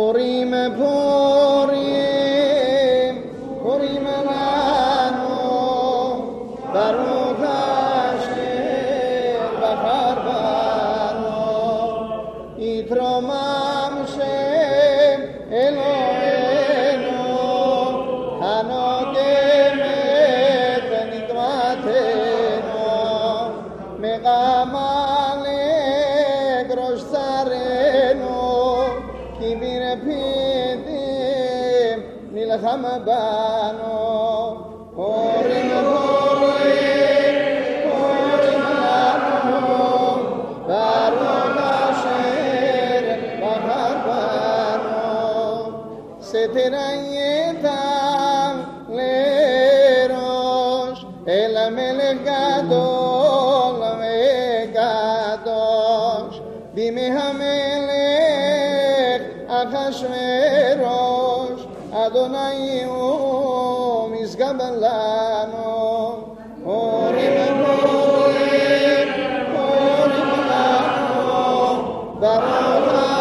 Ο Ρήμα Πορή, Ο Ρήμαν Άννα, Δανού Κασκέπα Χαρβάνο, Ιτρώμα Χέλενό, Κάνο Κέμε, Ταντιν επειδή μιλαχάμε πάνω Ωρι με χωρί, ωρι με λάνο Παρόλα σέρ, παραπάνω Σε τεραγιέτα λέρος Έλα με λεγάτο, έλα με γάτος Δίμεχαμε אחשורוש אדוני הוא משגב לנו הורים הורים הורים לנו ברוך